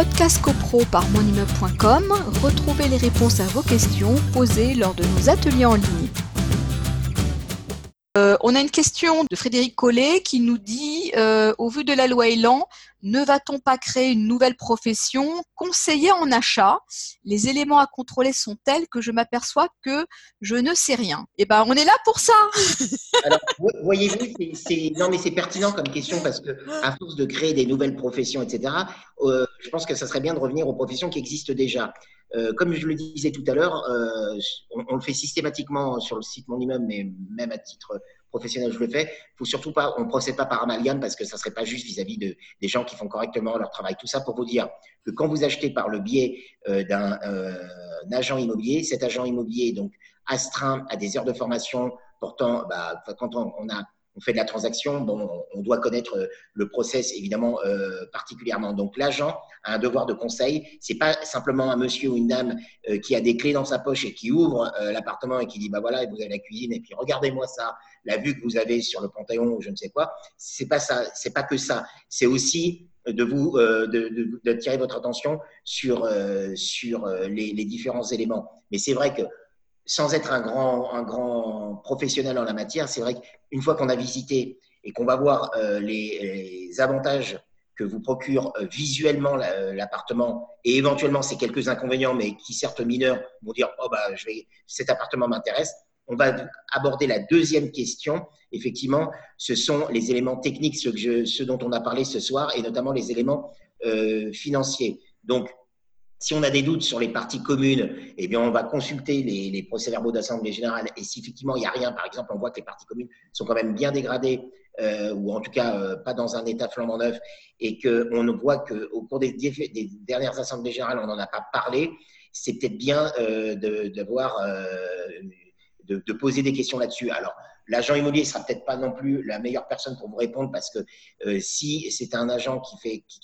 Podcast CoPro par monimmeuble.com, retrouvez les réponses à vos questions posées lors de nos ateliers en ligne. Euh, on a une question de Frédéric Collet qui nous dit, euh, au vu de la loi Elan, ne va-t-on pas créer une nouvelle profession conseiller en achat? Les éléments à contrôler sont tels que je m'aperçois que je ne sais rien. Eh ben, on est là pour ça. Alors, voyez-vous, c'est non mais c'est pertinent comme question parce que à force de créer des nouvelles professions, etc. Euh, je pense que ça serait bien de revenir aux professions qui existent déjà. Euh, comme je le disais tout à l'heure, euh, on, le fait systématiquement sur le site Mon Immeuble, mais même à titre professionnel, je le fais. Faut surtout pas, on procède pas par amalgame parce que ça serait pas juste vis-à-vis de, des gens qui font correctement leur travail. Tout ça pour vous dire que quand vous achetez par le biais euh, d'un agent immobilier, cet agent immobilier donc astreint à des heures de formation portant, bah, quand on, on a on fait de la transaction, bon, on doit connaître euh, le process évidemment euh, particulièrement. Donc l'agent un devoir de conseil. C'est pas simplement un monsieur ou une dame euh, qui a des clés dans sa poche et qui ouvre l'appartement et qui dit bah voilà vous avez la cuisine et puis regardez-moi ça, la vue que vous avez sur le Panthéon ou je ne sais quoi. C'est pas ça, c'est pas que ça. C'est aussi de vous de, de, tirer votre attention sur sur les, les différents éléments. Mais c'est vrai que sans être un grand, un grand professionnel en la matière, c'est vrai qu'une fois qu'on a visité et qu'on va voir euh, les, avantages que vous procure euh, visuellement euh, l'appartement et éventuellement ces quelques inconvénients, mais qui certes mineurs, vont dire oh bah je vais, cet appartement m'intéresse. On va aborder la deuxième question. Effectivement, ce sont les éléments techniques, ce, que je, ce dont on a parlé ce soir, et notamment les éléments financiers. Donc, si on a des doutes sur les parties communes, eh bien, on va consulter les, procès-verbaux d'Assemblée générale. Et si effectivement il n'y a rien, par exemple, on voit que les parties communes sont quand même bien dégradées, euh, ou en tout cas euh, pas dans un état flambant neuf, et qu'on voit qu'au cours des, dernières Assemblées générales, on n'en a pas parlé, c'est peut-être bien euh, de, de, poser des questions là-dessus. Alors, l'agent immobilier ne sera peut-être pas non plus la meilleure personne pour vous répondre parce que si c'est un agent qui,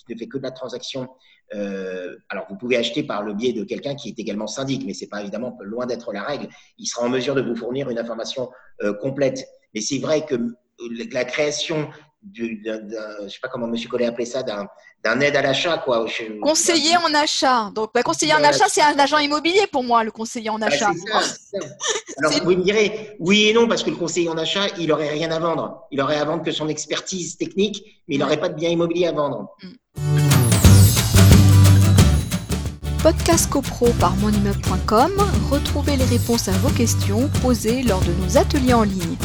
ne fait que de la transaction, euh, alors, vous pouvez acheter par le biais de quelqu'un qui est également syndic, mais c'est pas évidemment loin d'être la règle. Il sera en mesure de vous fournir une information euh, complète. Mais c'est vrai que euh, la création du, je sais pas comment M. Collet appelait ça, d'un aide à l'achat, quoi. conseiller en achat. Donc, bah, conseiller en achat, c'est un agent immobilier pour moi, le conseiller en bah, achat. Alors, vous me direz, oui et non, parce que le conseiller en achat, il n'aurait rien à vendre. Il aurait à vendre que son expertise technique, mais il n'aurait pas de bien immobilier à vendre. Mm. Podcast CoPro par monimmeuble.com, retrouvez les réponses à vos questions posées lors de nos ateliers en ligne.